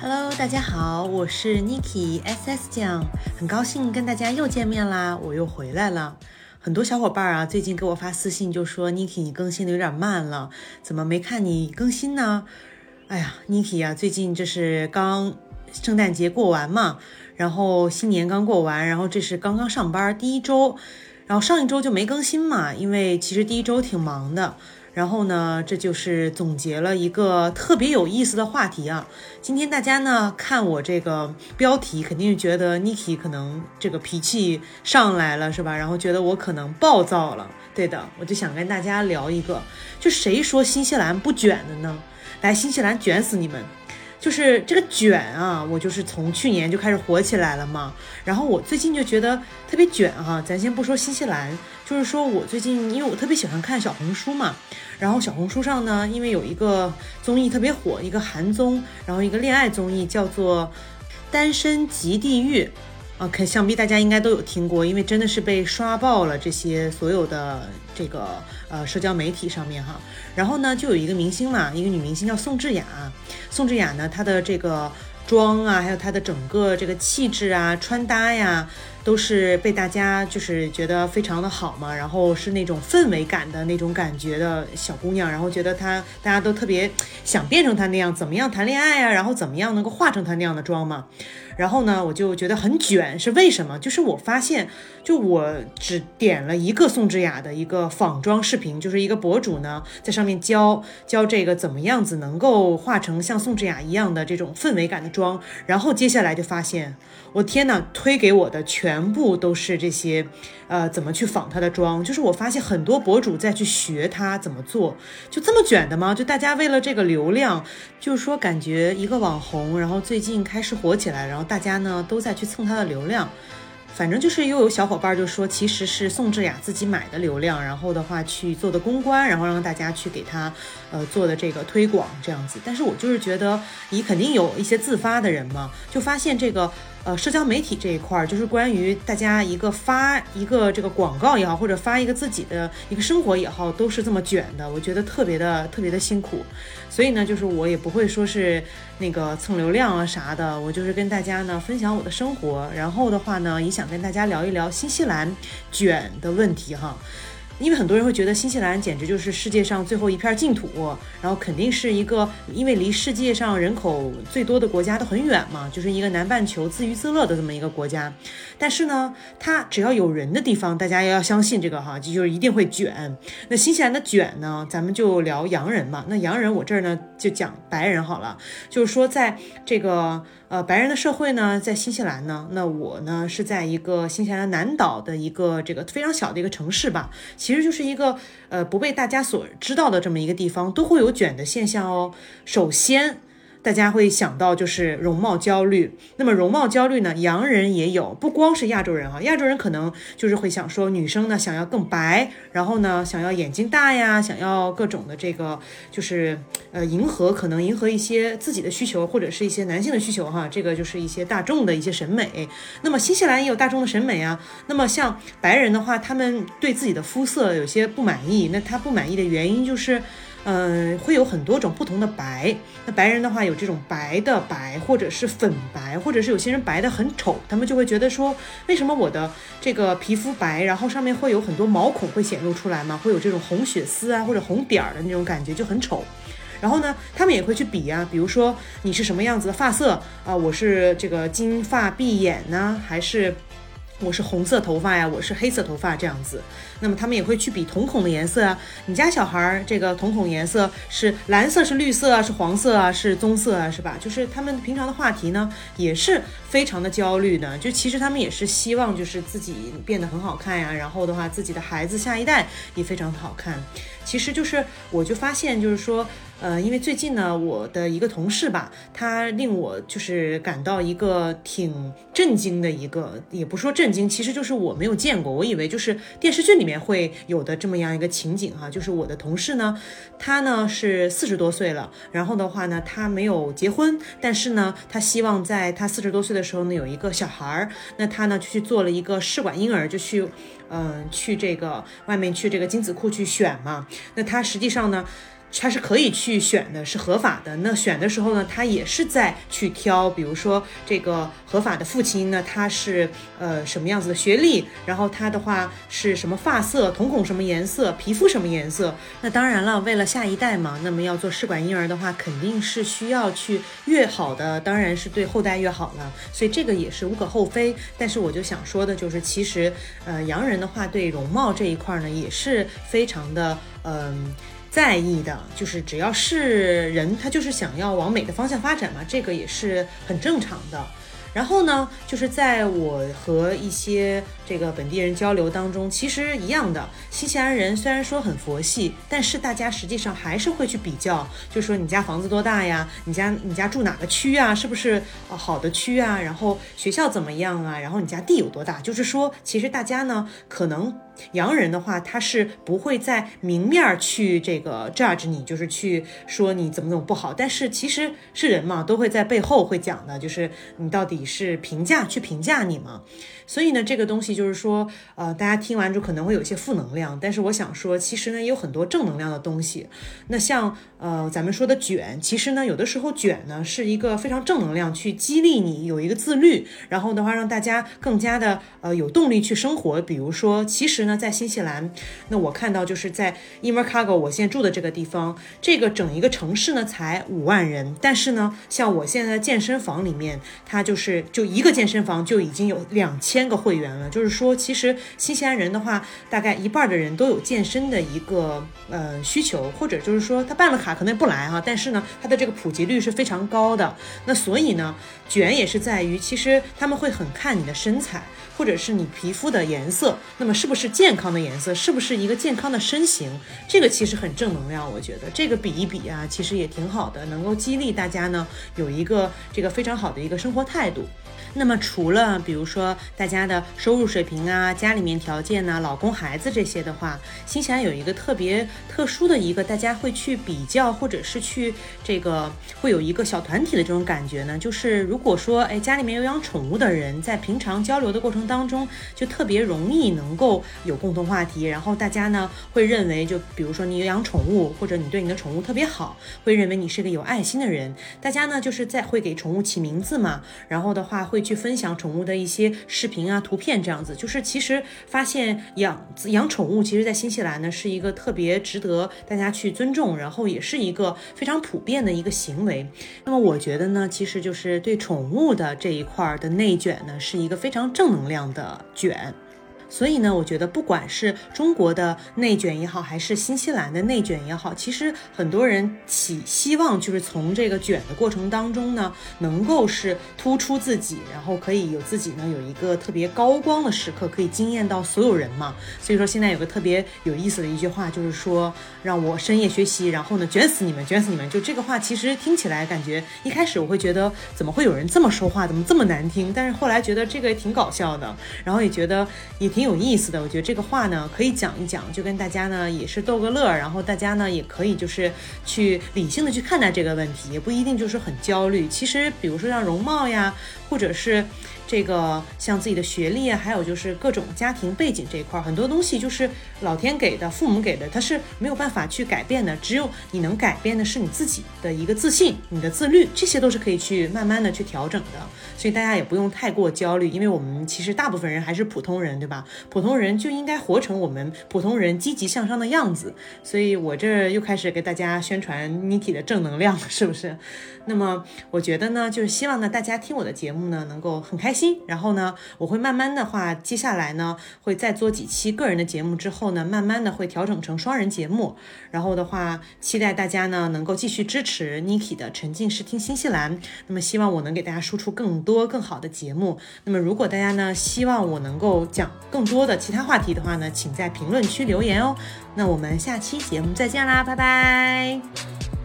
Hello，大家好，我是 Niki SS 酱，很高兴跟大家又见面啦，我又回来了。很多小伙伴啊，最近给我发私信就说 Niki 你更新的有点慢了，怎么没看你更新呢？哎呀，Niki 啊，最近这是刚圣诞节过完嘛，然后新年刚过完，然后这是刚刚上班第一周，然后上一周就没更新嘛，因为其实第一周挺忙的。然后呢，这就是总结了一个特别有意思的话题啊。今天大家呢看我这个标题，肯定觉得 Niki 可能这个脾气上来了，是吧？然后觉得我可能暴躁了。对的，我就想跟大家聊一个，就谁说新西兰不卷的呢？来，新西兰卷死你们！就是这个卷啊，我就是从去年就开始火起来了嘛。然后我最近就觉得特别卷哈。咱先不说新西兰，就是说我最近，因为我特别喜欢看小红书嘛。然后小红书上呢，因为有一个综艺特别火，一个韩综，然后一个恋爱综艺叫做《单身极地狱》啊，可想必大家应该都有听过，因为真的是被刷爆了这些所有的这个呃社交媒体上面哈。然后呢，就有一个明星嘛，一个女明星叫宋智雅。宋智雅呢，她的这个妆啊，还有她的整个这个气质啊、穿搭呀。都是被大家就是觉得非常的好嘛，然后是那种氛围感的那种感觉的小姑娘，然后觉得她大家都特别想变成她那样，怎么样谈恋爱啊，然后怎么样能够化成她那样的妆嘛。然后呢，我就觉得很卷，是为什么？就是我发现，就我只点了一个宋智雅的一个仿妆视频，就是一个博主呢在上面教教这个怎么样子能够化成像宋智雅一样的这种氛围感的妆，然后接下来就发现。我天呐，推给我的全全部都是这些，呃，怎么去仿她的妆？就是我发现很多博主在去学她怎么做，就这么卷的吗？就大家为了这个流量，就是说感觉一个网红，然后最近开始火起来，然后大家呢都在去蹭她的流量。反正就是又有小伙伴就说，其实是宋智雅自己买的流量，然后的话去做的公关，然后让大家去给她，呃，做的这个推广这样子。但是我就是觉得，你肯定有一些自发的人嘛，就发现这个。呃，社交媒体这一块儿就是关于大家一个发一个这个广告也好，或者发一个自己的一个生活也好，都是这么卷的，我觉得特别的特别的辛苦。所以呢，就是我也不会说是那个蹭流量啊啥的，我就是跟大家呢分享我的生活，然后的话呢，也想跟大家聊一聊新西兰卷的问题哈。因为很多人会觉得新西兰简直就是世界上最后一片净土，然后肯定是一个因为离世界上人口最多的国家都很远嘛，就是一个南半球自娱自乐的这么一个国家。但是呢，它只要有人的地方，大家要相信这个哈，就是一定会卷。那新西兰的卷呢，咱们就聊洋人嘛。那洋人我这儿呢就讲白人好了，就是说在这个。呃，白人的社会呢，在新西兰呢，那我呢是在一个新西兰南岛的一个这个非常小的一个城市吧，其实就是一个呃不被大家所知道的这么一个地方，都会有卷的现象哦。首先。大家会想到就是容貌焦虑，那么容貌焦虑呢，洋人也有，不光是亚洲人哈，亚洲人可能就是会想说，女生呢想要更白，然后呢想要眼睛大呀，想要各种的这个就是呃迎合，可能迎合一些自己的需求或者是一些男性的需求哈，这个就是一些大众的一些审美。那么新西兰也有大众的审美啊，那么像白人的话，他们对自己的肤色有些不满意，那他不满意的原因就是。嗯，会有很多种不同的白。那白人的话，有这种白的白，或者是粉白，或者是有些人白的很丑，他们就会觉得说，为什么我的这个皮肤白，然后上面会有很多毛孔会显露出来吗？会有这种红血丝啊，或者红点儿的那种感觉，就很丑。然后呢，他们也会去比啊，比如说你是什么样子的发色啊？我是这个金发碧眼呢，还是？我是红色头发呀，我是黑色头发这样子，那么他们也会去比瞳孔的颜色啊。你家小孩儿这个瞳孔颜色是蓝色、是绿色啊、是黄色啊、是棕色啊，是吧？就是他们平常的话题呢，也是非常的焦虑的。就其实他们也是希望就是自己变得很好看呀，然后的话自己的孩子下一代也非常的好看。其实就是我就发现就是说。呃，因为最近呢，我的一个同事吧，他令我就是感到一个挺震惊的一个，也不说震惊，其实就是我没有见过，我以为就是电视剧里面会有的这么样一个情景哈，就是我的同事呢，他呢是四十多岁了，然后的话呢，他没有结婚，但是呢，他希望在他四十多岁的时候呢有一个小孩儿，那他呢就去做了一个试管婴儿，就去，嗯，去这个外面去这个精子库去选嘛，那他实际上呢。他是可以去选的，是合法的。那选的时候呢，他也是在去挑，比如说这个合法的父亲呢，他是呃什么样子的学历，然后他的话是什么发色，瞳孔什么颜色，皮肤什么颜色。那当然了，为了下一代嘛，那么要做试管婴儿的话，肯定是需要去越好的，当然是对后代越好了。所以这个也是无可厚非。但是我就想说的就是，其实呃洋人的话对容貌这一块呢，也是非常的嗯。在意的就是只要是人，他就是想要往美的方向发展嘛，这个也是很正常的。然后呢，就是在我和一些这个本地人交流当中，其实一样的，新西兰人虽然说很佛系，但是大家实际上还是会去比较，就说你家房子多大呀？你家你家住哪个区啊？是不是呃好的区啊？然后学校怎么样啊？然后你家地有多大？就是说，其实大家呢，可能。洋人的话，他是不会在明面去这个 judge 你，就是去说你怎么怎么不好。但是其实是人嘛，都会在背后会讲的，就是你到底是评价去评价你嘛。所以呢，这个东西就是说，呃，大家听完之后可能会有一些负能量，但是我想说，其实呢，也有很多正能量的东西。那像呃咱们说的卷，其实呢，有的时候卷呢是一个非常正能量，去激励你有一个自律，然后的话让大家更加的呃有动力去生活。比如说，其实。呢在新西兰，那我看到就是在 Invercargill，我现在住的这个地方，这个整一个城市呢才五万人，但是呢，像我现在健身房里面，它就是就一个健身房就已经有两千个会员了。就是说，其实新西兰人的话，大概一半的人都有健身的一个呃需求，或者就是说他办了卡可能也不来哈，但是呢，它的这个普及率是非常高的。那所以呢，卷也是在于，其实他们会很看你的身材。或者是你皮肤的颜色，那么是不是健康的颜色？是不是一个健康的身形？这个其实很正能量，我觉得这个比一比啊，其实也挺好的，能够激励大家呢，有一个这个非常好的一个生活态度。那么除了比如说大家的收入水平啊、家里面条件呐、老公孩子这些的话，新西兰有一个特别特殊的一个大家会去比较，或者是去这个会有一个小团体的这种感觉呢，就是如果说哎家里面有养宠物的人，在平常交流的过程当中，就特别容易能够有共同话题，然后大家呢会认为，就比如说你养宠物，或者你对你的宠物特别好，会认为你是个有爱心的人，大家呢就是在会给宠物起名字嘛，然后的话会。去分享宠物的一些视频啊、图片这样子，就是其实发现养养宠物，其实，在新西兰呢是一个特别值得大家去尊重，然后也是一个非常普遍的一个行为。那么我觉得呢，其实就是对宠物的这一块的内卷呢，是一个非常正能量的卷。所以呢，我觉得不管是中国的内卷也好，还是新西兰的内卷也好，其实很多人起希望就是从这个卷的过程当中呢，能够是突出自己，然后可以有自己呢有一个特别高光的时刻，可以惊艳到所有人嘛。所以说现在有个特别有意思的一句话，就是说让我深夜学习，然后呢卷死你们，卷死你们。就这个话其实听起来感觉一开始我会觉得怎么会有人这么说话，怎么这么难听？但是后来觉得这个也挺搞笑的，然后也觉得也。挺有意思的，我觉得这个话呢可以讲一讲，就跟大家呢也是逗个乐，然后大家呢也可以就是去理性的去看待这个问题，也不一定就是很焦虑。其实比如说像容貌呀，或者是。这个像自己的学历啊，还有就是各种家庭背景这一块，很多东西就是老天给的，父母给的，他是没有办法去改变的。只有你能改变的是你自己的一个自信，你的自律，这些都是可以去慢慢的去调整的。所以大家也不用太过焦虑，因为我们其实大部分人还是普通人，对吧？普通人就应该活成我们普通人积极向上的样子。所以我这又开始给大家宣传 Niki 的正能量了，是不是？那么我觉得呢，就是希望呢大家听我的节目呢能够很开心。然后呢，我会慢慢的话，接下来呢，会再做几期个人的节目，之后呢，慢慢的会调整成双人节目，然后的话，期待大家呢能够继续支持 Niki 的沉浸式听新西兰，那么希望我能给大家输出更多更好的节目，那么如果大家呢希望我能够讲更多的其他话题的话呢，请在评论区留言哦，那我们下期节目再见啦，拜拜。